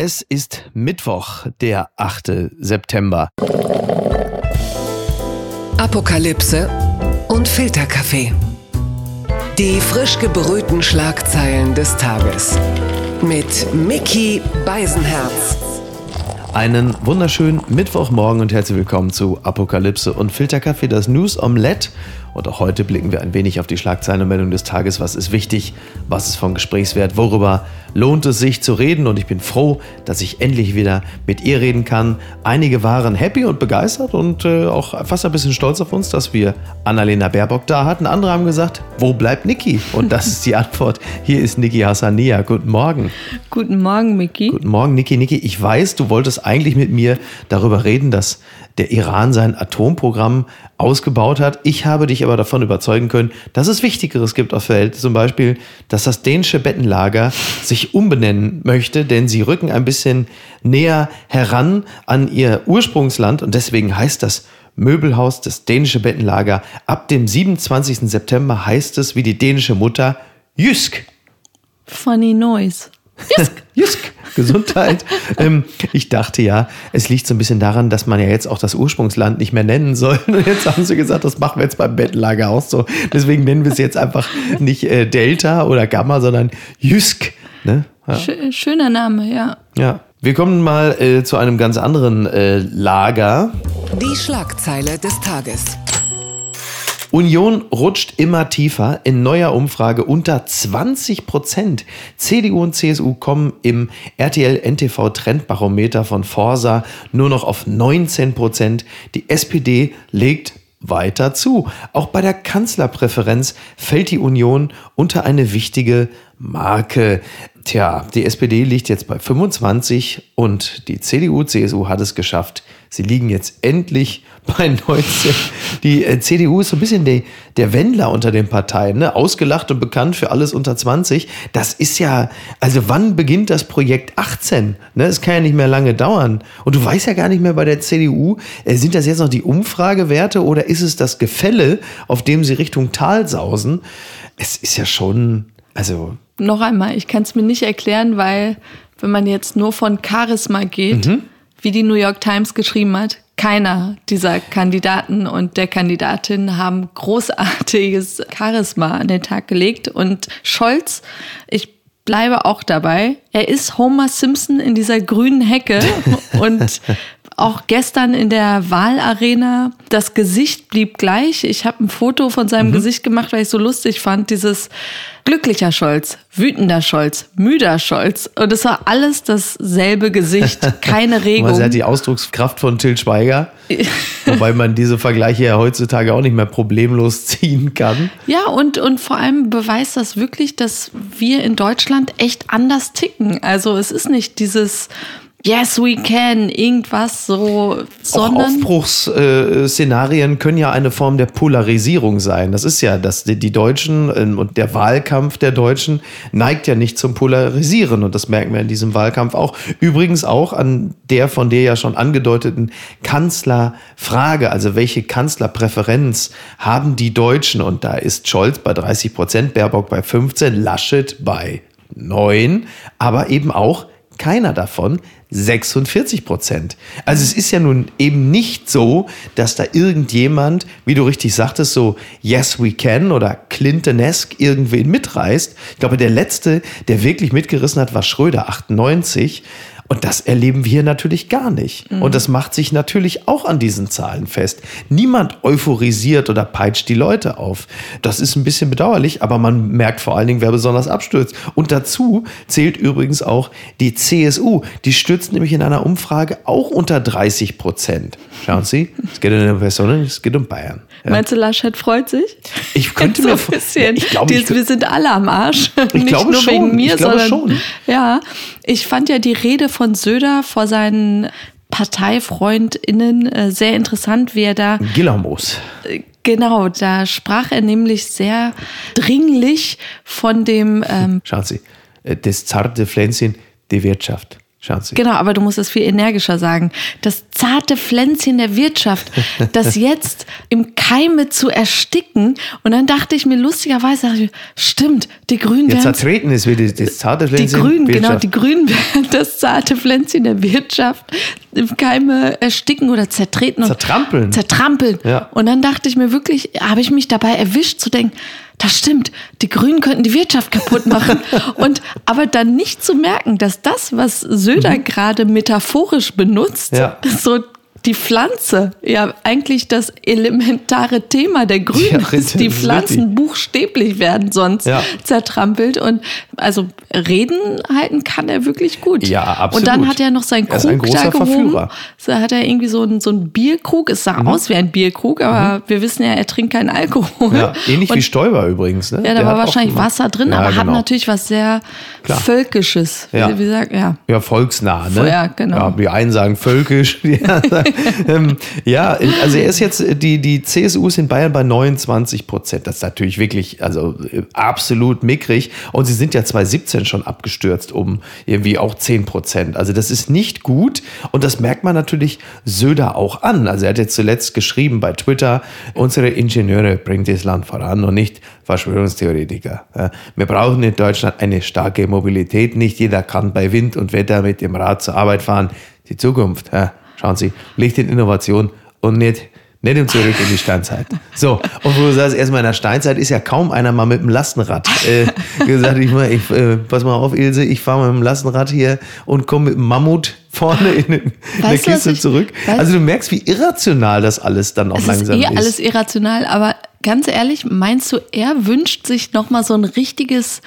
Es ist Mittwoch, der 8. September. Apokalypse und Filterkaffee. Die frisch gebrühten Schlagzeilen des Tages. Mit Mickey Beisenherz. Einen wunderschönen Mittwochmorgen und herzlich willkommen zu Apokalypse und Filterkaffee, das News Omelette. Und auch heute blicken wir ein wenig auf die Schlagzeilen und Meldung des Tages. Was ist wichtig? Was ist von Gesprächswert? Worüber lohnt es sich zu reden? Und ich bin froh, dass ich endlich wieder mit ihr reden kann. Einige waren happy und begeistert und äh, auch fast ein bisschen stolz auf uns, dass wir Annalena Baerbock da hatten. Andere haben gesagt, wo bleibt Niki? Und das ist die Antwort. Hier ist Niki Hassania. Guten Morgen. Guten Morgen, Miki. Guten Morgen, Niki. Niki, ich weiß, du wolltest eigentlich mit mir darüber reden, dass der Iran sein Atomprogramm ausgebaut hat. Ich habe dich aber davon überzeugen können, dass es Wichtigeres gibt auf der Welt. Zum Beispiel, dass das dänische Bettenlager sich umbenennen möchte, denn sie rücken ein bisschen näher heran an ihr Ursprungsland und deswegen heißt das Möbelhaus, das dänische Bettenlager. Ab dem 27. September heißt es wie die dänische Mutter Jysk. Funny Noise. Jysk. Jysk. Gesundheit. ähm, ich dachte ja, es liegt so ein bisschen daran, dass man ja jetzt auch das Ursprungsland nicht mehr nennen soll. Und jetzt haben sie gesagt, das machen wir jetzt beim Bettenlager auch so. Deswegen nennen wir es jetzt einfach nicht äh, Delta oder Gamma, sondern Jysk. Ne? Ja. Schöner Name, ja. Ja. Wir kommen mal äh, zu einem ganz anderen äh, Lager. Die Schlagzeile des Tages. Union rutscht immer tiefer in neuer Umfrage unter 20 Prozent. CDU und CSU kommen im RTL NTV Trendbarometer von Forsa nur noch auf 19 Prozent. Die SPD legt weiter zu. Auch bei der Kanzlerpräferenz fällt die Union unter eine wichtige Marke. Tja, die SPD liegt jetzt bei 25 und die CDU, CSU hat es geschafft. Sie liegen jetzt endlich bei 19. Die äh, CDU ist so ein bisschen die, der Wendler unter den Parteien, ne? ausgelacht und bekannt für alles unter 20. Das ist ja, also wann beginnt das Projekt 18? Ne? Es kann ja nicht mehr lange dauern. Und du weißt ja gar nicht mehr bei der CDU, äh, sind das jetzt noch die Umfragewerte oder ist es das Gefälle, auf dem sie Richtung Tal sausen? Es ist ja schon, also. Noch einmal, ich kann es mir nicht erklären, weil wenn man jetzt nur von Charisma geht, mhm. wie die New York Times geschrieben hat, keiner dieser Kandidaten und der Kandidatin haben großartiges Charisma an den Tag gelegt. Und Scholz, ich bleibe auch dabei, er ist Homer Simpson in dieser grünen Hecke und auch gestern in der Wahlarena, das Gesicht blieb gleich. Ich habe ein Foto von seinem mhm. Gesicht gemacht, weil ich so lustig fand, dieses glücklicher Scholz, wütender Scholz, müder Scholz. Und es war alles dasselbe Gesicht, keine Regung. Man hat die Ausdruckskraft von Till Schweiger, wobei man diese Vergleiche ja heutzutage auch nicht mehr problemlos ziehen kann. Ja, und, und vor allem beweist das wirklich, dass wir in Deutschland echt anders ticken. Also es ist nicht dieses Yes, we can, irgendwas so, sondern. Auch Aufbruchsszenarien können ja eine Form der Polarisierung sein. Das ist ja, dass die Deutschen ähm, und der Wahlkampf der Deutschen neigt ja nicht zum Polarisieren und das merken wir in diesem Wahlkampf auch. Übrigens auch an der von dir ja schon angedeuteten Kanzlerfrage, also welche Kanzlerpräferenz haben die Deutschen? Und da ist Scholz bei 30 Prozent, Baerbock bei 15, Laschet bei 9, aber eben auch keiner davon 46 Prozent. Also es ist ja nun eben nicht so, dass da irgendjemand, wie du richtig sagtest, so Yes We Can oder Clinton-esque irgendwen mitreißt. Ich glaube, der letzte, der wirklich mitgerissen hat, war Schröder 98. Und das erleben wir natürlich gar nicht. Mhm. Und das macht sich natürlich auch an diesen Zahlen fest. Niemand euphorisiert oder peitscht die Leute auf. Das ist ein bisschen bedauerlich, aber man merkt vor allen Dingen, wer besonders abstürzt. Und dazu zählt übrigens auch die CSU. Die stürzt nämlich in einer Umfrage auch unter 30 Prozent. Schauen Sie, es geht um eine Person, es geht um Bayern. Ja. Meinst du, Laschet freut sich? Ich könnte so mir vorstellen. Ich glaube, ich, wir sind alle am Arsch. Ich Nicht glaube nur schon. wegen mir, ich glaube sondern schon. ja. Ich fand ja die Rede von Söder vor seinen ParteifreundInnen äh, sehr interessant, wie er da. Gillermoos. Äh, genau, da sprach er nämlich sehr dringlich von dem. Ähm Schauen Sie, äh, das zarte Pflänzchen, die Wirtschaft. Schauen Sie. Genau, aber du musst es viel energischer sagen. Das zarte Pflänzchen der Wirtschaft, das jetzt im Keime zu ersticken. Und dann dachte ich mir lustigerweise, ich, stimmt, die Grünen werden zertreten ist wieder das zarte die Pflänzchen. Grünen, genau, die Grünen werden das zarte Pflänzchen der Wirtschaft im Keime ersticken oder zertreten. und Zertrampeln. Zertrampeln. Ja. Und dann dachte ich mir wirklich, habe ich mich dabei erwischt zu denken, das stimmt, die Grünen könnten die Wirtschaft kaputt machen. und aber dann nicht zu merken, dass das, was Söder gerade metaphorisch benutzt, Mhm. Ja. so die Pflanze, ja eigentlich das elementare Thema der Grünen Ja, ist, die. Pflanzen buchstäblich werden sonst Ja. zertrampelt und also reden halten kann er wirklich gut. Ja, absolut. Und dann hat er noch seinen ist ein Krug da gehoben. Verführer. So hat er irgendwie so einen, so einen Bierkrug. Es sah aus wie ein Bierkrug, aber wir wissen ja, er trinkt keinen Alkohol. Mhm. Ja, ähnlich und, wie Stoiber übrigens. Ne? Ja, da Der war hat wahrscheinlich. Wasser drin, Ja, aber hat genau. natürlich was sehr Klar. Völkisches. Ja. Wie, wie sagt, ja. Ja, volksnah, ne? Ja, genau. Ja, die einen sagen völkisch. Die anderen sagen, ähm, ja, also er ist jetzt, die, die CSU ist in Bayern bei 29 Prozent. Das ist natürlich wirklich, also äh, absolut mickrig. Und sie sind ja 2017 schon abgestürzt um irgendwie auch 10 Prozent. Also das ist nicht gut. Und das merkt man natürlich Söder auch an. Also er hat jetzt zuletzt geschrieben bei Twitter, unsere Ingenieure bringen das Land voran und nicht Verschwörungstheoretiker. Wir brauchen in Deutschland eine starke Mobilität. Nicht jeder kann bei Wind und Wetter mit dem Rad zur Arbeit fahren. Die Zukunft, ja, schauen Sie, liegt in Innovation und nicht, nicht im Zurück in die Steinzeit. So, und wo du sagst, erstmal in der Steinzeit ist ja kaum einer mal mit dem Lastenrad äh, gesagt, ich, mal, ich äh, pass mal auf, Ilse, ich fahre mit dem Lastenrad hier und komme mit dem Mammut vorne in, in der Kiste ich- zurück. Also du merkst, wie irrational das alles dann auch Es ist langsam eh ist. alles irrational, aber ganz ehrlich, meinst du, er wünscht sich nochmal so ein richtiges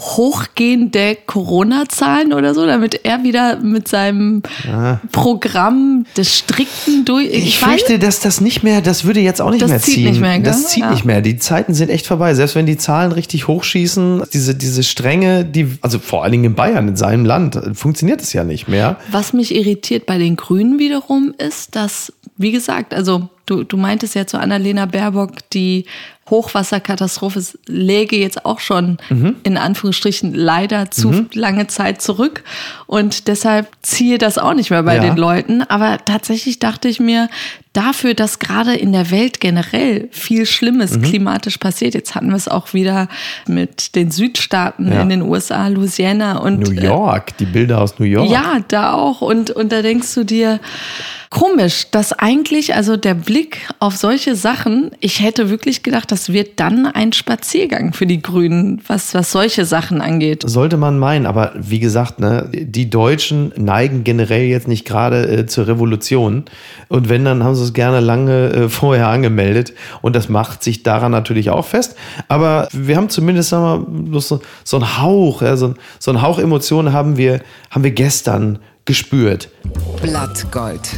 Hochgehen der Corona-Zahlen oder so, damit er wieder mit seinem Programm des strikten durch. Ich, weiß- fürchte, dass das nicht mehr, das würde jetzt auch nicht Das mehr zieht ziehen. nicht mehr, gell? das zieht Ja. nicht mehr. Die Zeiten sind echt vorbei. Selbst wenn die Zahlen richtig hochschießen, diese, diese Strenge, die, also vor allen Dingen in Bayern, in seinem Land, funktioniert es ja nicht mehr. Was mich irritiert bei den Grünen wiederum ist, dass, wie gesagt, also du, du meintest ja zu Annalena Baerbock, die Hochwasserkatastrophe läge jetzt auch schon in Anführungsstrichen leider zu lange Zeit zurück. Und deshalb ziehe das auch nicht mehr bei Ja. den Leuten. Aber tatsächlich dachte ich mir, dafür, dass gerade in der Welt generell viel Schlimmes klimatisch passiert, jetzt hatten wir es auch wieder mit den Südstaaten Ja. in den USA, Louisiana und New äh, York, die Bilder aus New York. ja, da auch. Und, und da denkst du dir, komisch, dass eigentlich, also der Blick auf solche Sachen, ich hätte wirklich gedacht, das wird dann ein Spaziergang für die Grünen, was, was solche Sachen angeht. Sollte man meinen, aber wie gesagt, ne, die Deutschen neigen generell jetzt nicht gerade äh, zur Revolution. Und wenn, dann haben sie es gerne lange äh, vorher angemeldet. Und das macht sich daran natürlich auch fest. Aber wir haben zumindest sagen wir, so, so einen Hauch, ja, so, ein- so einen Hauch Emotionen haben wir, haben wir gestern gespürt. Blattgold.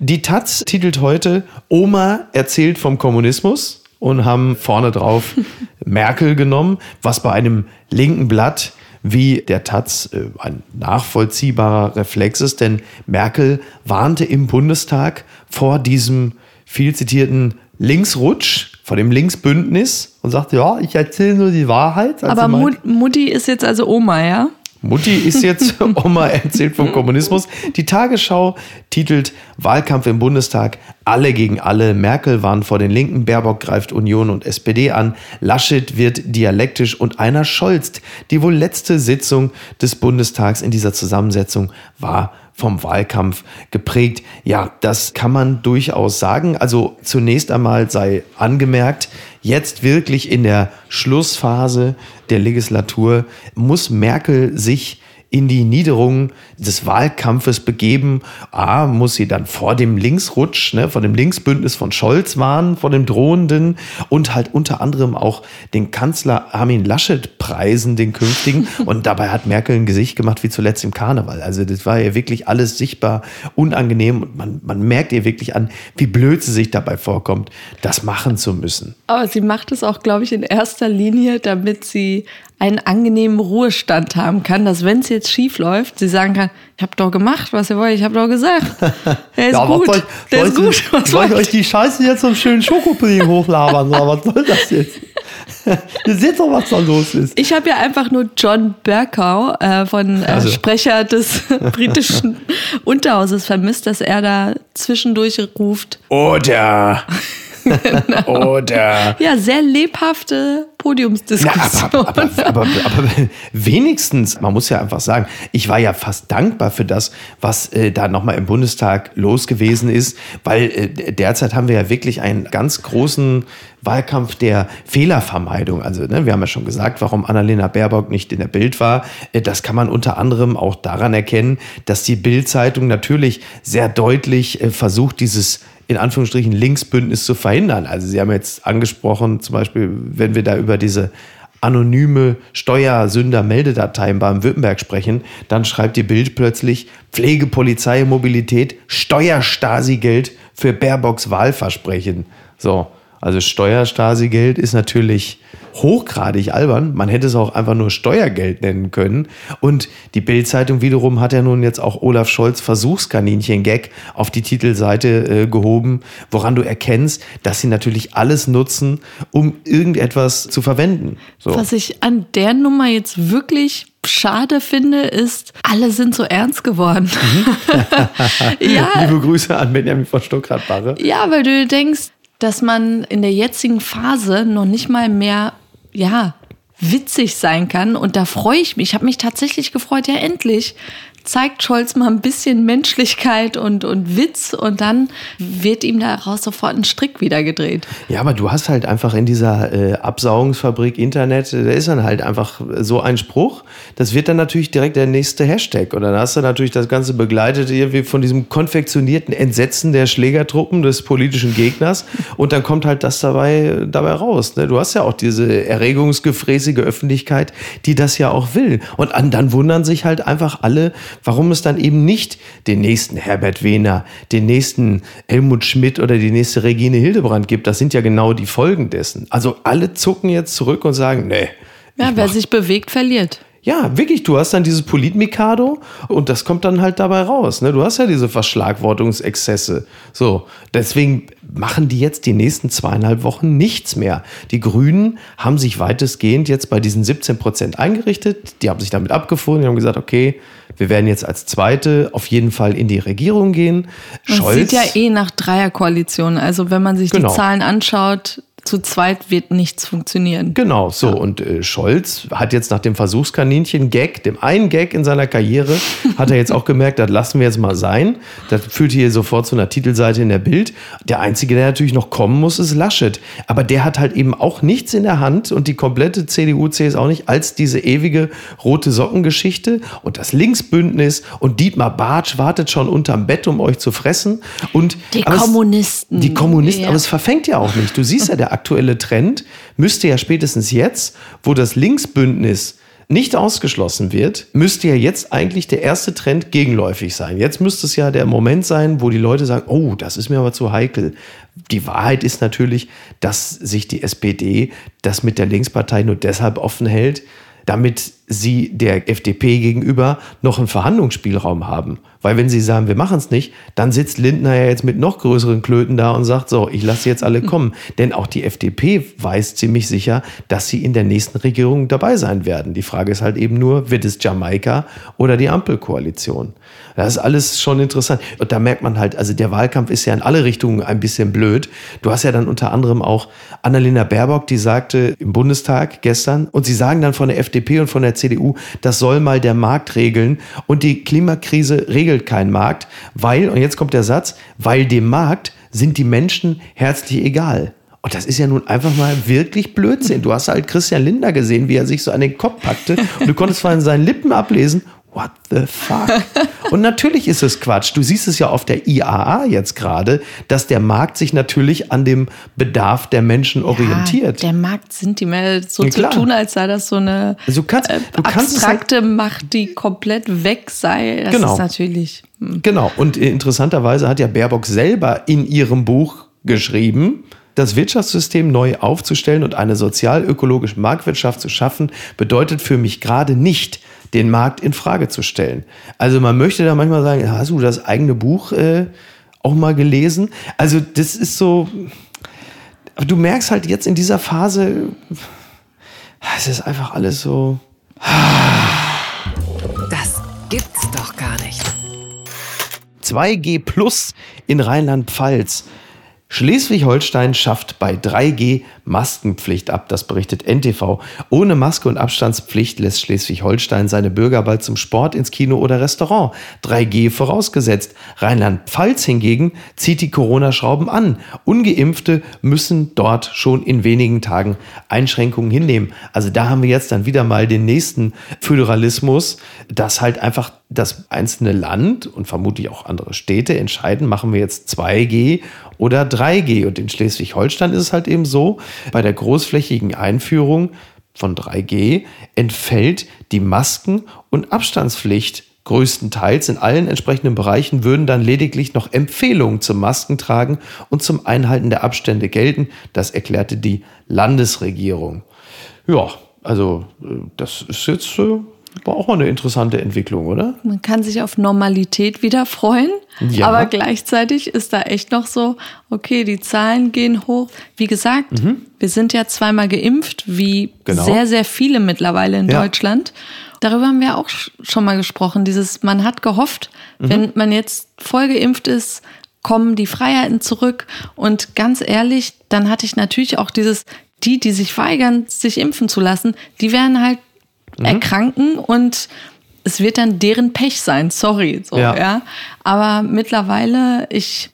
Die Taz titelt heute Oma erzählt vom Kommunismus und haben vorne drauf Merkel genommen, was bei einem linken Blatt wie der Taz äh, ein nachvollziehbarer Reflex ist, denn Merkel warnte im Bundestag vor diesem viel zitierten Linksrutsch, vor dem Linksbündnis und sagte, ja, ich erzähle nur die Wahrheit. Also Aber Mutti ist jetzt also Oma, ja? Mutti ist jetzt Oma erzählt vom Kommunismus. Die Tagesschau titelt Wahlkampf im Bundestag. Alle gegen alle. Merkel warnt vor den Linken. Baerbock greift Union und SPD an. Laschet wird dialektisch und einer scholzt. Die wohl letzte Sitzung des Bundestags in dieser Zusammensetzung war vom Wahlkampf geprägt. Ja, das kann man durchaus sagen. Also zunächst einmal sei angemerkt, jetzt wirklich in der Schlussphase der Legislatur muss Merkel sich in die Niederung des Wahlkampfes begeben. A, muss sie dann vor dem Linksrutsch, ne, vor dem Linksbündnis von Scholz warnen, vor dem drohenden und halt unter anderem auch den Kanzler Armin Laschet preisen, den künftigen. Und dabei hat Merkel ein Gesicht gemacht wie zuletzt im Karneval. Also das war ja wirklich alles sichtbar unangenehm und man, man merkt ihr wirklich an, wie blöd sie sich dabei vorkommt, das machen zu müssen. Aber sie macht es auch, glaube ich, in erster Linie, damit sie einen angenehmen Ruhestand haben kann, dass wenn es jetzt schief läuft, sie sagen kann, ich habe doch gemacht, was ihr wollt, ich habe doch gesagt. Der ist gut, der ist gut. Was soll ich euch die Scheiße jetzt zum schönen Schokopudding hochlabern? Oder was soll das jetzt? Ihr seht doch, was da los ist. Ich habe ja einfach nur John Bercow äh, von äh, Also. Sprecher des britischen Unterhauses vermisst, dass er da zwischendurch ruft. Oder. Oder. Ja, sehr lebhafte Na, Podiumsdiskussion. aber, aber, aber, aber wenigstens, man muss ja einfach sagen, ich war ja fast dankbar für das, was äh, da nochmal im Bundestag los gewesen ist, weil äh, derzeit haben wir ja wirklich einen ganz großen Wahlkampf der Fehlervermeidung. Also ne, wir haben ja schon gesagt, warum Annalena Baerbock nicht in der Bild war. Äh, das kann man unter anderem auch daran erkennen, dass die Bild-Zeitung natürlich sehr deutlich äh, versucht, dieses in Anführungsstrichen Linksbündnis zu verhindern. Also Sie haben jetzt angesprochen, zum Beispiel, wenn wir da über diese anonyme Steuersünder-Meldedatei in Baden-Württemberg sprechen, dann schreibt die Bild plötzlich Pflege, Polizei, Mobilität, Steuerstasi-Geld für Baerbocks Wahlversprechen. So, also Steuerstasi-Geld ist natürlich hochgradig albern. Man hätte es auch einfach nur Steuergeld nennen können. Und die Bild-Zeitung wiederum hat ja nun jetzt auch Olaf Scholz Versuchskaninchen-Gag auf die Titelseite äh, gehoben, woran du erkennst, dass sie natürlich alles nutzen, um irgendetwas zu verwenden. So. Was ich an der Nummer jetzt wirklich schade finde, ist, alle sind so ernst geworden. ja, Liebe Grüße an Benjamin von Stuckrad-Barre. ja, weil du denkst, dass man in der jetzigen Phase noch nicht mal mehr, ja, witzig sein kann. Und da freue ich mich. Ich habe mich tatsächlich gefreut, ja, endlich zeigt Scholz mal ein bisschen Menschlichkeit und, und Witz und dann wird ihm daraus sofort ein Strick wieder gedreht. Ja, aber du hast halt einfach in dieser äh, Absaugungsfabrik Internet, äh, da ist dann halt einfach so ein Spruch, das wird dann natürlich direkt der nächste Hashtag. Und dann hast du natürlich das Ganze begleitet irgendwie von diesem konfektionierten Entsetzen der Schlägertruppen des politischen Gegners. Und dann kommt halt das dabei, dabei raus. Ne? Du hast ja auch diese erregungsgefräßige Öffentlichkeit, die das ja auch will. Und an, dann wundern sich halt einfach alle, warum es dann eben nicht den nächsten Herbert Wehner, den nächsten Helmut Schmidt oder die nächste Regine Hildebrand gibt. Das sind ja genau die Folgen dessen. Also alle zucken jetzt zurück und sagen, nee. Ja, wer mach- sich bewegt, verliert. Ja, wirklich, du hast dann dieses Politmikado und das kommt dann halt dabei raus. Ne? Du hast ja diese Verschlagwortungsexzesse. So, deswegen machen die jetzt die nächsten zweieinhalb Wochen nichts mehr. Die Grünen haben sich weitestgehend jetzt bei diesen 17 Prozent eingerichtet. Die haben sich damit abgefunden. Die haben gesagt, okay, wir werden jetzt als Zweite auf jeden Fall in die Regierung gehen. Man sieht ja eh nach Dreierkoalition. Also wenn man sich Genau. die Zahlen anschaut, zu zweit wird nichts funktionieren. Genau, so. Und äh, Scholz hat jetzt nach dem Versuchskaninchen-Gag, dem einen Gag in seiner Karriere, hat er jetzt auch gemerkt, das lassen wir jetzt mal sein. Das führt hier sofort zu einer Titelseite in der Bild. Der Einzige, der natürlich noch kommen muss, ist Laschet. Aber der hat halt eben auch nichts in der Hand und die komplette CDU, CS auch nicht, als diese ewige rote Sockengeschichte und das Linksbündnis und Dietmar Bartsch wartet schon unterm Bett, um euch zu fressen. Und, Die aber es- Kommunisten. Die Kommunisten, Ja. aber es verfängt ja auch nicht. Du siehst ja, der aktuelle Trend müsste ja spätestens jetzt, wo das Linksbündnis nicht ausgeschlossen wird, müsste ja jetzt eigentlich der erste Trend gegenläufig sein. Jetzt müsste es ja der Moment sein, wo die Leute sagen, oh, das ist mir aber zu heikel. Die Wahrheit ist natürlich, dass sich die SPD das mit der Linkspartei nur deshalb offen hält, damit sie der FDP gegenüber noch einen Verhandlungsspielraum haben. Weil wenn sie sagen, wir machen es nicht, dann sitzt Lindner ja jetzt mit noch größeren Klöten da und sagt, so, ich lasse jetzt alle kommen. Denn auch die FDP weiß ziemlich sicher, dass sie in der nächsten Regierung dabei sein werden. Die Frage ist halt eben nur, wird es Jamaika oder die Ampelkoalition? Das ist alles schon interessant. Und da merkt man halt, also der Wahlkampf ist ja in alle Richtungen ein bisschen blöd. Du hast ja dann unter anderem auch Annalena Baerbock, die sagte im Bundestag gestern, und sie sagen dann von der FDP und von der CDU, das soll mal der Markt regeln. Und die Klimakrise regelt kein Markt, weil, und jetzt kommt der Satz, weil dem Markt sind die Menschen herzlich egal. Und das ist ja nun einfach mal wirklich Blödsinn. Du hast halt Christian Lindner gesehen, wie er sich so an den Kopf packte und du konntest von seinen Lippen ablesen, what the fuck? Und natürlich ist es Quatsch. Du siehst es ja auf der IAA jetzt gerade, dass der Markt sich natürlich an dem Bedarf der Menschen orientiert. Ja, der Markt sind die mehr so Ja, zu tun, als sei das so eine Also du kannst- äh, du kannst es halt- abstrakte Macht, die komplett weg sei. Das Genau. ist natürlich. Genau. Und interessanterweise hat ja Baerbock selber in ihrem Buch geschrieben, das Wirtschaftssystem neu aufzustellen und eine sozial-ökologische Marktwirtschaft zu schaffen, bedeutet für mich gerade nicht, den Markt in Frage zu stellen. Also man möchte da manchmal sagen, hast du das eigene Buch äh, auch mal gelesen? Also das ist so, du merkst halt jetzt in dieser Phase, es ist einfach alles so. Das gibt's doch gar nicht. 2G Plus in Rheinland-Pfalz. Schleswig-Holstein schafft bei 3G Maskenpflicht ab, das berichtet NTV. Ohne Maske und Abstandspflicht lässt Schleswig-Holstein seine Bürger bald zum Sport ins Kino oder Restaurant. 3G vorausgesetzt. Rheinland-Pfalz hingegen zieht die Corona-Schrauben an. Ungeimpfte müssen dort schon in wenigen Tagen Einschränkungen hinnehmen. Also da haben wir jetzt dann wieder mal den nächsten Föderalismus, dass halt einfach das einzelne Land und vermutlich auch andere Städte entscheiden, machen wir jetzt 2G oder 3G. Und in Schleswig-Holstein ist es halt eben so, bei der großflächigen Einführung von 3G entfällt die Masken- und Abstandspflicht größtenteils. In allen entsprechenden Bereichen würden dann lediglich noch Empfehlungen zum Maskentragen und zum Einhalten der Abstände gelten. Das erklärte die Landesregierung. Ja, also äh, das ist jetzt äh, war auch mal eine interessante Entwicklung, oder? Man kann sich auf Normalität wieder freuen, Ja. aber gleichzeitig ist da echt noch so, okay, die Zahlen gehen hoch. Wie gesagt, wir sind ja zweimal geimpft, wie Mhm. Genau. sehr, sehr viele mittlerweile in Ja. Deutschland. Darüber haben wir auch sch- schon mal gesprochen. Dieses, man hat gehofft, Mhm. wenn man jetzt voll geimpft ist, kommen die Freiheiten zurück. Und ganz ehrlich, dann hatte ich natürlich auch dieses, die, die sich weigern, sich impfen zu lassen, die werden halt Mhm. erkranken und es wird dann deren Pech sein. Sorry, so, Ja. ja. Aber mittlerweile, ich,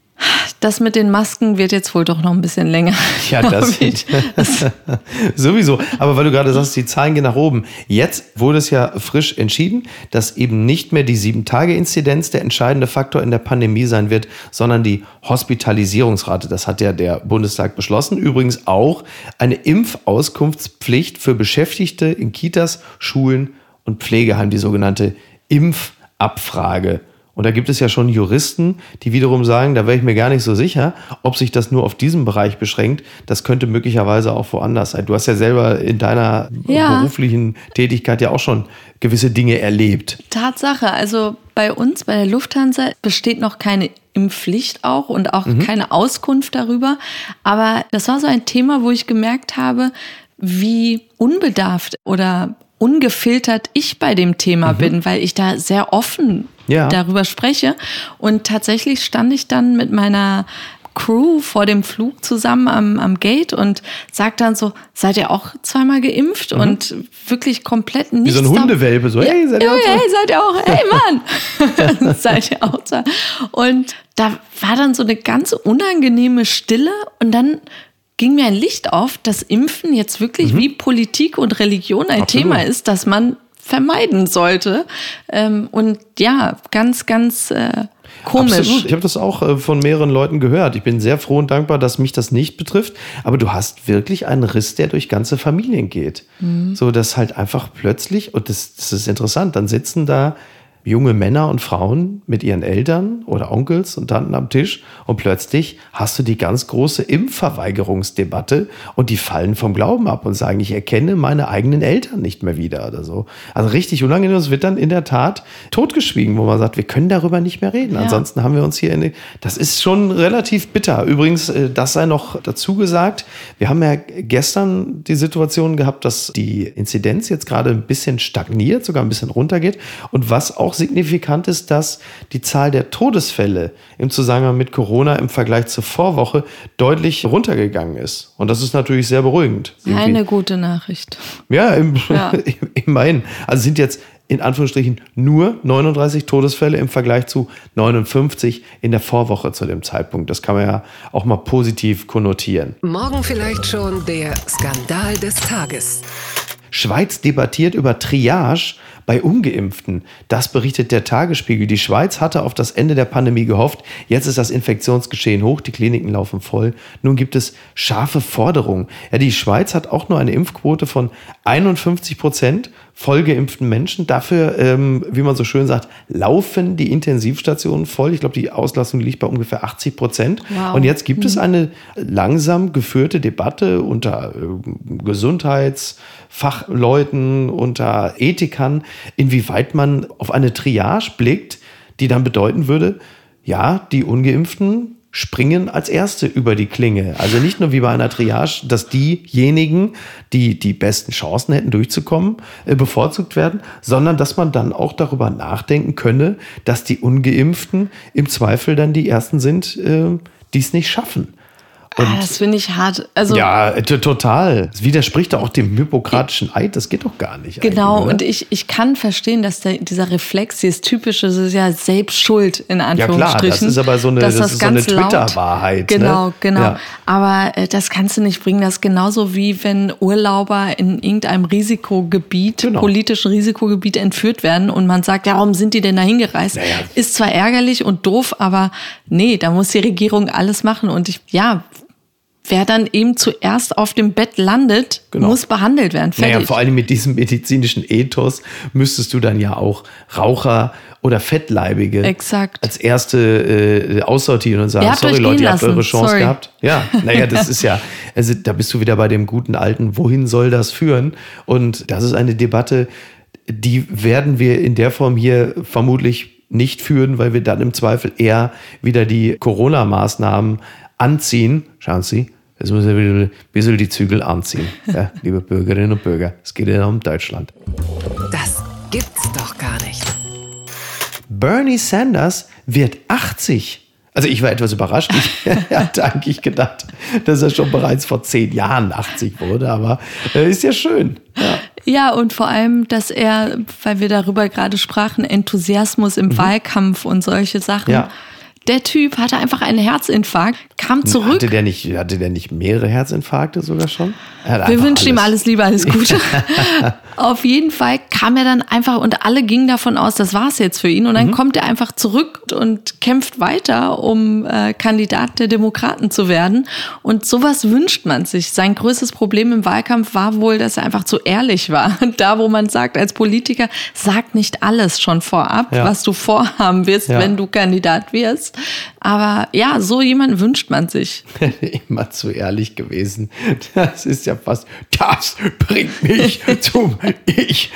das mit den Masken wird jetzt wohl doch noch ein bisschen länger. Ja, das. Das- sowieso. Aber weil du gerade sagst, die Zahlen gehen nach oben. Jetzt wurde es ja frisch entschieden, dass eben nicht mehr die Sieben-Tage-Inzidenz der entscheidende Faktor in der Pandemie sein wird, sondern die Hospitalisierungsrate. Das hat ja der Bundestag beschlossen. Übrigens auch eine Impfauskunftspflicht für Beschäftigte in Kitas, Schulen und Pflegeheimen, die sogenannte Impfabfrage. Und da gibt es ja schon Juristen, die wiederum sagen, da wäre ich mir gar nicht so sicher, ob sich das nur auf diesen Bereich beschränkt. Das könnte möglicherweise auch woanders sein. Du hast ja selber in deiner Ja. beruflichen Tätigkeit ja auch schon gewisse Dinge erlebt. Tatsache, also bei uns, bei der Lufthansa, besteht noch keine Impfpflicht auch und auch keine Auskunft darüber. Aber das war so ein Thema, wo ich gemerkt habe, wie unbedarft oder ungefiltert ich bei dem Thema bin, weil ich da sehr offen Ja. darüber spreche. Und tatsächlich stand ich dann mit meiner Crew vor dem Flug zusammen am, am Gate und sagt dann so, seid ihr auch zweimal geimpft? Und wirklich komplett Wie nichts. so ein Hundewelpe, so, hey, seid ihr ja, auch hey, seid ihr auch, hey Mann, seid ihr auch. Und da war dann so eine ganz unangenehme Stille und dann ging mir ein Licht auf, dass Impfen jetzt wirklich wie Politik und Religion ein Mhm. Absolut. Thema ist, das man vermeiden sollte. Ähm, und ja, ganz, ganz äh, komisch. Absolut. Ich habe das auch äh, von mehreren Leuten gehört. Ich bin sehr froh und dankbar, dass mich das nicht betrifft. Aber du hast wirklich einen Riss, der durch ganze Familien geht. So, dass halt einfach plötzlich, und das, das ist interessant, dann sitzen da junge Männer und Frauen mit ihren Eltern oder Onkels und Tanten am Tisch und plötzlich hast du die ganz große Impfverweigerungsdebatte und die fallen vom Glauben ab und sagen, ich erkenne meine eigenen Eltern nicht mehr wieder oder so. Also richtig unangenehm, es wird dann in der Tat totgeschwiegen, wo man sagt, wir können darüber nicht mehr reden. Ansonsten haben wir uns hier in die, das ist schon relativ bitter. Übrigens, äh, das sei noch dazu gesagt, wir haben ja gestern die Situation gehabt, dass die Inzidenz jetzt gerade ein bisschen stagniert, sogar ein bisschen runtergeht und was auch signifikant ist, dass die Zahl der Todesfälle im Zusammenhang mit Corona im Vergleich zur Vorwoche deutlich runtergegangen ist. Und das ist natürlich sehr beruhigend. Irgendwie. Eine gute Nachricht. Ja, im, Ja. immerhin. Also sind jetzt in Anführungsstrichen nur 39 Todesfälle im Vergleich zu 59 in der Vorwoche zu dem Zeitpunkt. Das kann man ja auch mal positiv konnotieren. Morgen vielleicht schon der Skandal des Tages. Schweiz debattiert über Triage bei Ungeimpften. Das berichtet der Tagesspiegel. Die Schweiz hatte auf das Ende der Pandemie gehofft. Jetzt ist das Infektionsgeschehen hoch, die Kliniken laufen voll. Nun gibt es scharfe Forderungen. Ja, die Schweiz hat auch nur eine Impfquote von 51 Prozent vollgeimpften Menschen. Dafür, ähm, wie man so schön sagt, laufen die Intensivstationen voll. Ich glaube, die Auslastung liegt bei ungefähr 80 Prozent. Wow. Und jetzt gibt es eine langsam geführte Debatte unter äh, Gesundheitsfachleuten, unter Ethikern, inwieweit man auf eine Triage blickt, die dann bedeuten würde, ja, die Ungeimpften springen als Erste über die Klinge. Also nicht nur wie bei einer Triage, dass diejenigen, die die besten Chancen hätten durchzukommen, äh, bevorzugt werden, sondern dass man dann auch darüber nachdenken könne, dass die ungeimpften im Zweifel dann die Ersten sind, äh, die es nicht schaffen. Ah, das finde ich hart. Also, ja, total. Das widerspricht auch dem hypokratischen Eid. Das geht doch gar nicht. Genau. Und ich, ich kann verstehen, dass der, dieser Reflex, dieses typische, das ist ja selbst schuld, in Anführungsstrichen. Ja, klar. Das ist aber so eine, das das so eine Twitter-Wahrheit. Genau, ne? genau. Ja. Aber äh, das kannst du nicht bringen. Das ist genauso wie wenn Urlauber in irgendeinem Risikogebiet, genau. politischen Risikogebiet entführt werden und man sagt, ja, warum sind die denn da hingereist? Naja. Ist zwar ärgerlich und doof, aber nee, da muss die Regierung alles machen. Und ich, ja, wer dann eben zuerst auf dem Bett landet, genau. muss behandelt werden. Fertig. Naja, vor allem mit diesem medizinischen Ethos müsstest du dann ja auch Raucher oder Fettleibige Exakt. als erste äh, aussortieren und sagen, sorry Leute, ihr habt eure Chance sorry. gehabt. Ja, naja, das ist ja, also da bist du wieder bei dem guten alten, wohin soll das führen? Und das ist eine Debatte, die werden wir in der Form hier vermutlich nicht führen, weil wir dann im Zweifel eher wieder die Corona-Maßnahmen anziehen. Schauen Sie, Jetzt müssen wir wieder ein bisschen die Zügel anziehen, ja, liebe Bürgerinnen und Bürger. Es geht ja um Deutschland. Das gibt's doch gar nicht. Bernie Sanders wird 80. Also ich war etwas überrascht. Ich hatte eigentlich gedacht, dass er schon bereits vor zehn Jahren 80 wurde, aber äh, ist ja schön. Ja. ja. und vor allem, dass er, weil wir darüber gerade sprachen, Enthusiasmus im mhm. Wahlkampf und solche Sachen. Ja der Typ hatte einfach einen Herzinfarkt, kam zurück. Hatte der nicht, hatte der nicht mehrere Herzinfarkte sogar schon? Wir wünschen alles. ihm alles Liebe, alles Gute. Auf jeden Fall kam er dann einfach und alle gingen davon aus, das war's jetzt für ihn. Und dann mhm. kommt er einfach zurück und kämpft weiter, um äh, Kandidat der Demokraten zu werden. Und sowas wünscht man sich. Sein größtes Problem im Wahlkampf war wohl, dass er einfach zu ehrlich war. Da, wo man sagt, als Politiker, sag nicht alles schon vorab, ja. was du vorhaben wirst, ja. wenn du Kandidat wirst. Aber ja, so jemanden wünscht man sich. Immer zu ehrlich gewesen. Das ist ja fast, das bringt mich zum Ich.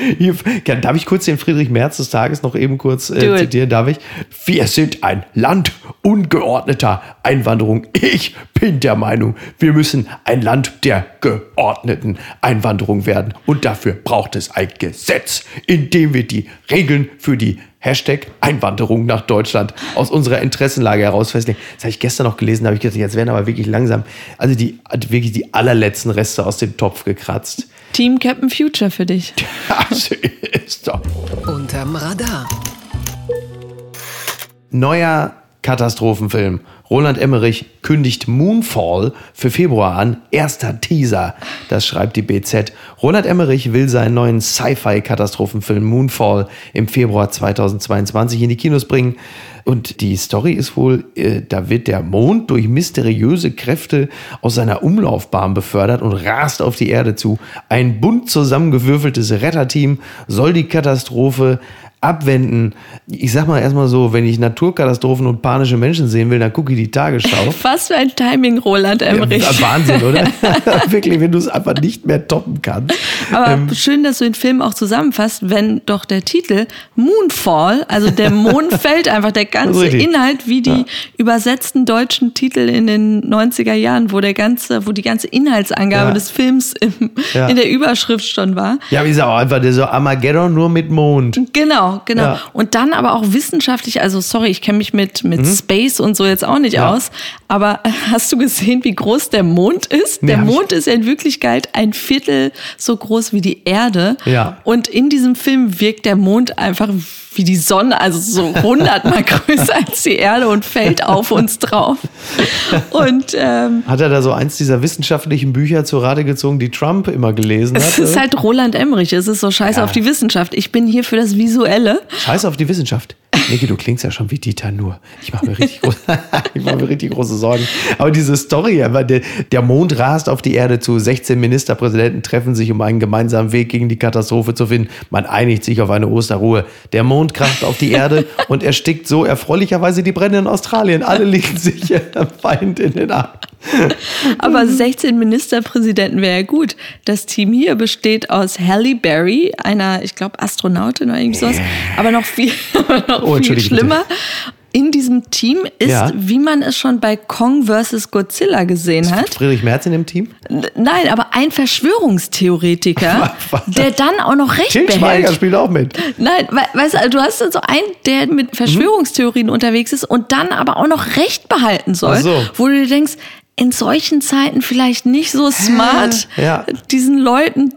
Darf ich kurz den Friedrich Merz des Tages noch eben kurz äh, zitieren? Darf ich? Wir sind ein Land ungeordneter Einwanderung. Ich bin der Meinung, wir müssen ein Land der geordneten Einwanderung werden. Und dafür braucht es ein Gesetz, in dem wir die Regeln für die Hashtag Einwanderung nach Deutschland aus unserer Interessenlage heraus festlegen. Das habe ich gestern noch gelesen, da habe ich gedacht, jetzt werden aber wirklich langsam, also die, wirklich die allerletzten Reste aus dem Topf gekratzt. Team Captain Future für dich. Das ist doch. Unterm Radar. Neuer Katastrophenfilm. Roland Emmerich kündigt Moonfall für Februar an. Erster Teaser. Das schreibt die BZ. Roland Emmerich will seinen neuen Sci-Fi-Katastrophenfilm Moonfall im Februar 2022 in die Kinos bringen. Und die Story ist wohl, äh, da wird der Mond durch mysteriöse Kräfte aus seiner Umlaufbahn befördert und rast auf die Erde zu. Ein bunt zusammengewürfeltes Retterteam soll die Katastrophe abwenden. Ich sag mal erstmal so, wenn ich Naturkatastrophen und panische Menschen sehen will, dann gucke ich die Tagesschau. Was für ein Timing, Roland Emmerich. Ja, Wahnsinn, oder? Wirklich, wenn du es einfach nicht mehr toppen kannst. Aber ähm, schön, dass du den Film auch zusammenfasst, wenn doch der Titel Moonfall, also der Mond fällt einfach, der ganze Inhalt, wie die ja. übersetzten deutschen Titel in den 90er Jahren, wo der ganze, wo die ganze Inhaltsangabe ja. des Films im, in der Überschrift schon war. Ja, wie ist auch einfach der so Armageddon nur mit Mond. Genau genau, Ja. Und dann aber auch wissenschaftlich, also sorry, ich kenne mich mit, mit mhm. Space und so jetzt auch nicht ja. aus, aber hast du gesehen, wie groß der Mond ist? Der ja, Mond ist ja in Wirklichkeit ein Viertel so groß wie die Erde. Ja. Und in diesem Film wirkt der Mond einfach wie die Sonne, also so hundertmal größer als die Erde und fällt auf uns drauf. Und ähm, hat er da so eins dieser wissenschaftlichen Bücher zur Rate gezogen, die Trump immer gelesen hat? Es ist halt Roland Emmerich. Es ist so Scheiße ja. auf die Wissenschaft. Ich bin hier für das Visuelle. Scheiße auf die Wissenschaft. Niki, du klingst ja schon wie Dieter Nur. Ich mache mir, richtig mach mir richtig große Sorgen. Aber diese Story, der, der Mond rast auf die Erde zu, 16 Ministerpräsidenten treffen sich, um einen gemeinsamen Weg gegen die Katastrophe zu finden. Man einigt sich auf eine Osterruhe. Der Mond kracht auf die Erde und erstickt so erfreulicherweise die Brände in Australien. Alle liegen sich Feind in den Arm. Aber 16 Ministerpräsidenten wäre ja gut. Das Team hier besteht aus Halle Berry, einer, ich glaube, Astronautin oder irgend sowas, aber noch viel, noch oh, viel schlimmer. Bitte. in diesem Team ist, Ja. wie man es schon bei Kong vs. Godzilla gesehen hat. Friedrich Merz in dem Team? Nein, aber ein Verschwörungstheoretiker, der dann auch noch Recht Til Schweiger behält. spielt auch mit. Nein, we weißt du, du hast so einen, der mit Verschwörungstheorien unterwegs ist und dann aber auch noch Recht behalten soll, so. wo du dir denkst, in solchen Zeiten vielleicht nicht so smart, Ja. diesen Leuten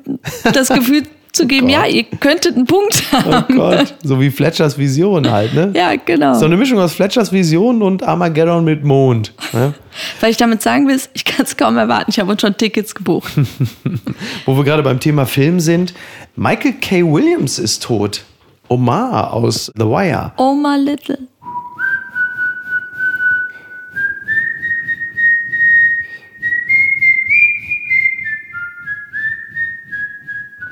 das Gefühl zu geben, Gott. ja, ihr könntet einen Punkt Oh haben. Gott. So wie Fletchers Vision halt, ne? Ja, genau. So eine Mischung aus Fletchers Vision und Armageddon mit Mond. Ne? Weil ich damit sagen will, ich kann es kaum erwarten. Ich habe uns schon Tickets gebucht. Wo wir gerade beim Thema Film sind. Michael K. Williams ist tot. Omar aus The Wire. Oh my little.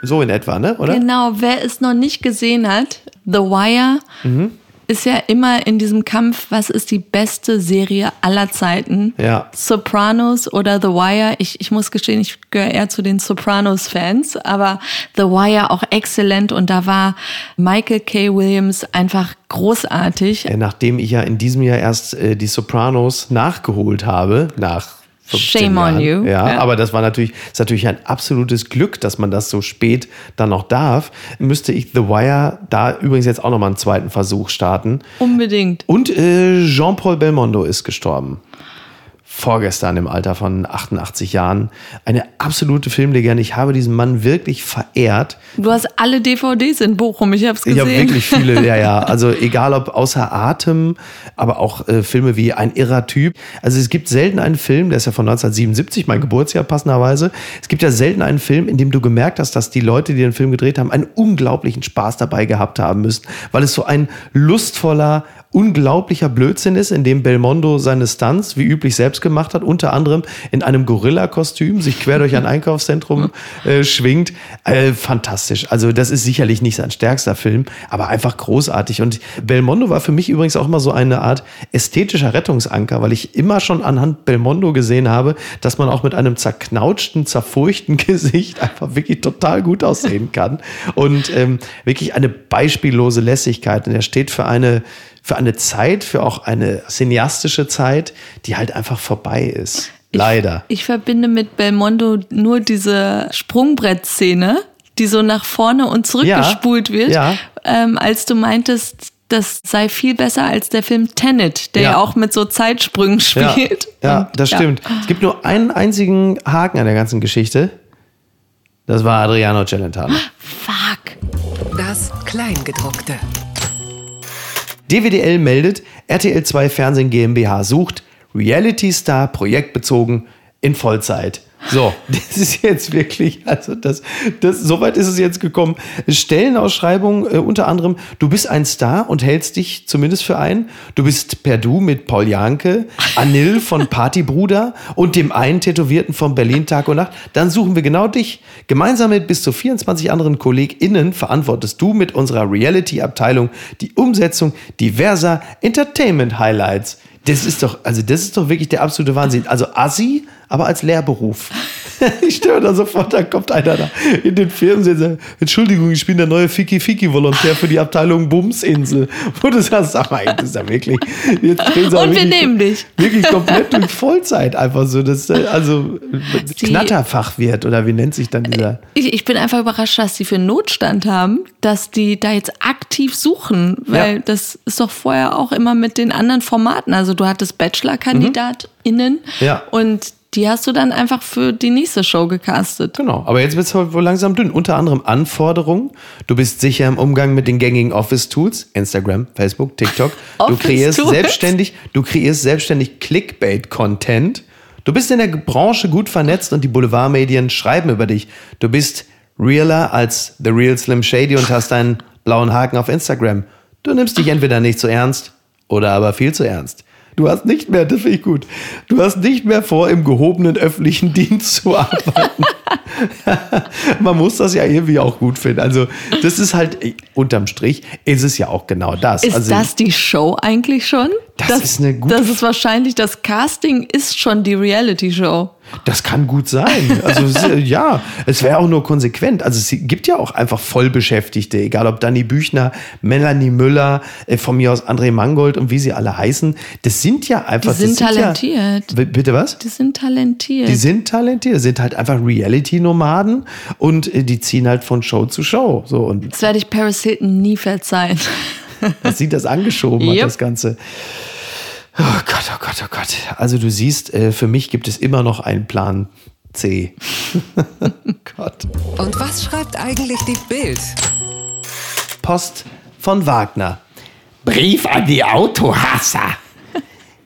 So in etwa, ne? Oder? Genau, wer es noch nicht gesehen hat, The Wire Mhm. ist ja immer in diesem Kampf, was ist die beste Serie aller Zeiten? Ja. Sopranos oder The Wire. Ich, ich muss gestehen, ich gehöre eher zu den Sopranos-Fans, aber The Wire auch exzellent und da war Michael K. Williams einfach großartig. Nachdem ich ja in diesem Jahr erst äh, die Sopranos nachgeholt habe, nach 15 Shame on Jahren. you. Ja, Ja. aber das war natürlich, ist natürlich ein absolutes Glück, dass man das so spät dann noch darf. Müsste ich The Wire da übrigens jetzt auch nochmal einen zweiten Versuch starten. Unbedingt. Und äh, Jean-Paul Belmondo ist gestorben. Vorgestern im Alter von 88 Jahren. Eine absolute Filmlegende. Ich habe diesen Mann wirklich verehrt. Du hast alle DVDs in Bochum, ich habe es Ich gesehen. habe wirklich viele, ja, ja. Also egal ob außer Atem, aber auch äh, Filme wie Ein irrer Typ. Also es gibt selten einen Film, der ist ja von 1977, mein Geburtsjahr passenderweise. Es gibt ja selten einen Film, in dem du gemerkt hast, dass die Leute, die den Film gedreht haben, einen unglaublichen Spaß dabei gehabt haben müssen, weil es so ein lustvoller, unglaublicher Blödsinn ist, in dem Belmondo seine Stunts wie üblich selbst gemacht hat, unter anderem in einem Gorilla-Kostüm, sich quer durch ein Einkaufszentrum äh, schwingt. Äh, fantastisch. Also das ist sicherlich nicht sein stärkster Film, aber einfach großartig. Und Belmondo war für mich übrigens auch immer so eine Art ästhetischer Rettungsanker, weil ich immer schon anhand Belmondo gesehen habe, dass man auch mit einem zerknautschten, zerfurchten Gesicht einfach wirklich total gut aussehen kann. Und ähm, wirklich eine beispiellose Lässigkeit. Und er steht für eine für eine Zeit, für auch eine cineastische Zeit, die halt einfach vorbei ist. Leider. Ich verbinde mit Belmondo nur diese Sprungbrettszene, die so nach vorne und zurückgespult wird, ja. ähm, als du meintest, das sei viel besser als der Film Tenet, der ja, Ja. auch mit so Zeitsprüngen Ja, spielt. ja Und, das stimmt. Es gibt nur einen einzigen Haken an der ganzen Geschichte. Das war Adriano Celentano. Fuck. Das Kleingedruckte. DWDL meldet, RTL 2 Fernsehen GmbH sucht Reality Star projektbezogen in Vollzeit. So, das ist jetzt wirklich, also das, das, soweit ist es jetzt gekommen. Stellenausschreibung äh, unter anderem, du bist ein Star und hältst dich zumindest für einen. Du bist per Du mit Paul Janke, Anil von Partybruder und dem einen Tätowierten von Berlin Tag und Nacht. Dann suchen wir genau dich. Gemeinsam mit bis zu 24 anderen KollegInnen verantwortest du mit unserer Reality-Abteilung die Umsetzung diverser Entertainment-Highlights. Das ist doch, also das ist doch wirklich der absolute Wahnsinn. Also Assi, aber als Lehrberuf. Ich mir da sofort, da kommt einer da in den Fernsehen und sagt, Entschuldigung, ich bin der neue Fiki-Fiki-Volontär für die Abteilung Bumsinsel. Wo du sagst, sag mal, das ist ja wirklich. Aber Und wir wirklich- nehmen dich. Wirklich komplett durch Vollzeit einfach so. Das, äh, also Sie- Knatterfachwirt oder wie nennt sich dann dieser? Ich, ich bin einfach überrascht, dass die für einen Notstand haben, dass die da jetzt aktiv suchen, weil Ja. das ist doch vorher auch immer mit den anderen Formaten. Also du hattest BachelorkandidatInnen Ja. und die hast du dann einfach für die nächste Show gecastet. Genau, aber jetzt wird es wohl langsam dünn. Unter anderem Anforderungen. Du bist sicher im Umgang mit den gängigen Office-Tools, Instagram, Facebook, TikTok. Du kreierst selbstständig, du kreierst selbstständig Clickbait-Content. Du bist in der Branche gut vernetzt und die Boulevardmedien schreiben über dich. Du bist realer als The Real Slim Shady und hast einen blauen Haken auf Instagram. Du nimmst dich entweder nicht zu ernst oder aber viel zu ernst. Du hast nicht mehr, das finde ich gut, du hast nicht mehr vor, im gehobenen öffentlichen Dienst zu arbeiten. Man muss das ja irgendwie auch gut finden. Also, das ist halt, unterm Strich, ist es ja auch genau das. Ist also, das die Show eigentlich schon? Das ist eine gute Das ist wahrscheinlich, das Casting ist schon die Reality-Show. Das kann gut sein. Also ist, ja, es wäre auch nur konsequent. Also es gibt ja auch einfach Vollbeschäftigte, egal ob Danny Büchner, Melanie Müller, äh, von mir aus André Mangold und wie sie alle heißen. Das sind ja einfach. Die sind talentiert. Ja, bitte was? Die sind talentiert. Die sind talentiert, sind halt einfach Reality-Nomaden und äh, die ziehen halt von Show zu Show. So und das werde ich Paris Hilton nie verzeihen. dass sie das angeschoben hat, Yep. das Ganze. Oh Gott, oh Gott, oh Gott. Also du siehst, äh, für mich gibt es immer noch einen Plan C. Gott. Und was schreibt eigentlich die Bild? Post von Wagner. Brief an die Autohasser.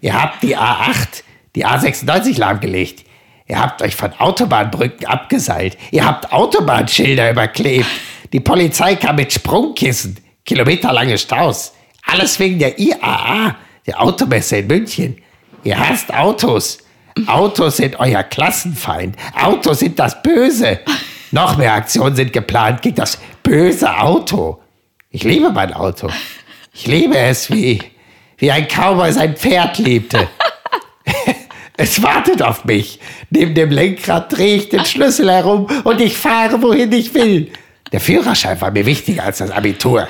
Ihr habt die A8, die A96 lahmgelegt. Ihr habt euch von Autobahnbrücken abgeseilt. Ihr habt Autobahnschilder überklebt. Die Polizei kam mit Sprungkissen. Kilometerlange Staus. Alles wegen der IAA, der Automesse in München. Ihr hasst Autos. Autos sind euer Klassenfeind. Autos sind das Böse. Noch mehr Aktionen sind geplant gegen das böse Auto. Ich liebe mein Auto. Ich liebe es, wie, wie ein Cowboy sein Pferd liebte. Es wartet auf mich. Neben dem Lenkrad drehe ich den Schlüssel herum und ich fahre, wohin ich will. Der Führerschein war mir wichtiger als das Abitur.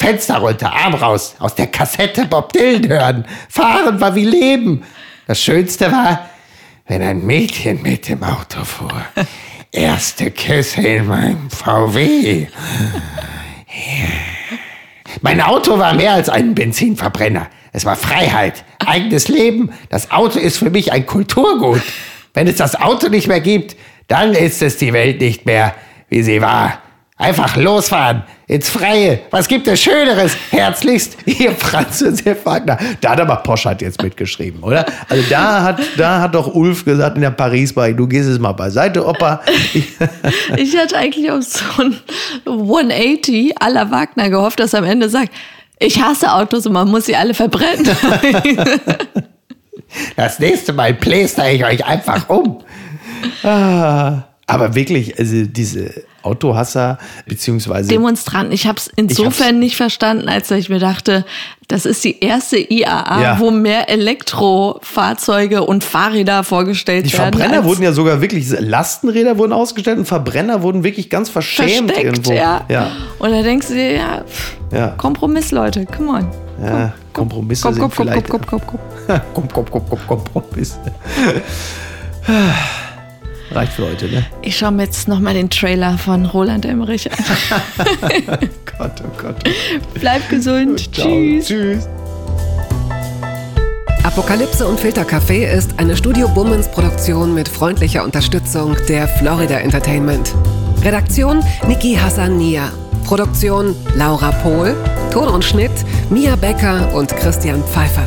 Fenster runter, Arm raus, aus der Kassette Bob Dylan hören. Fahren war wie Leben. Das Schönste war, wenn ein Mädchen mit dem Auto fuhr. Erste Küsse in meinem VW. Mein Auto war mehr als ein Benzinverbrenner. Es war Freiheit, eigenes Leben. Das Auto ist für mich ein Kulturgut. Wenn es das Auto nicht mehr gibt, dann ist es die Welt nicht mehr, wie sie war. Einfach losfahren, ins Freie. Was gibt es Schöneres? Herzlichst, Ihr Franz Josef Wagner. Da hat aber Poschardt jetzt mitgeschrieben, oder? Also da hat, da hat doch Ulf gesagt in der paris bei du gehst jetzt mal beiseite, Opa. Ich, hatte eigentlich auf so ein 180 à la Wagner gehofft, dass er am Ende sagt, ich hasse Autos und man muss sie alle verbrennen. das nächste Mal pläster ich euch einfach um. aber wirklich, also diese Autohasser, beziehungsweise Demonstranten. Ich habe es insofern nicht verstanden, als ich mir dachte, das ist die erste IAA, Ja. wo mehr Elektrofahrzeuge und Fahrräder vorgestellt die werden. Verbrenner als wurden ja sogar wirklich, Lastenräder wurden ausgestellt und Verbrenner wurden wirklich ganz verschämt versteckt, irgendwo. ja. ja. Und da denkst du dir, ja, pff, Ja. Kompromiss, Leute, come on. Ja, Kompromisse Komm, sind komm, komm, vielleicht. komm, komm, komm, komm. komm, komm, komm, komm, Kompromisse. Reicht für heute, ne? Ich schaue mir jetzt nochmal den Trailer von Roland Emmerich an. Gott, oh Gott. Bleib gesund. Ciao. Tschüss. Tschüss. Apokalypse und Filtercafé ist eine Studio Bummens Produktion mit freundlicher Unterstützung der Florida Entertainment. Redaktion Niki Hassania. Produktion Laura Pohl. Ton und Schnitt Mia Becker und Christian Pfeiffer.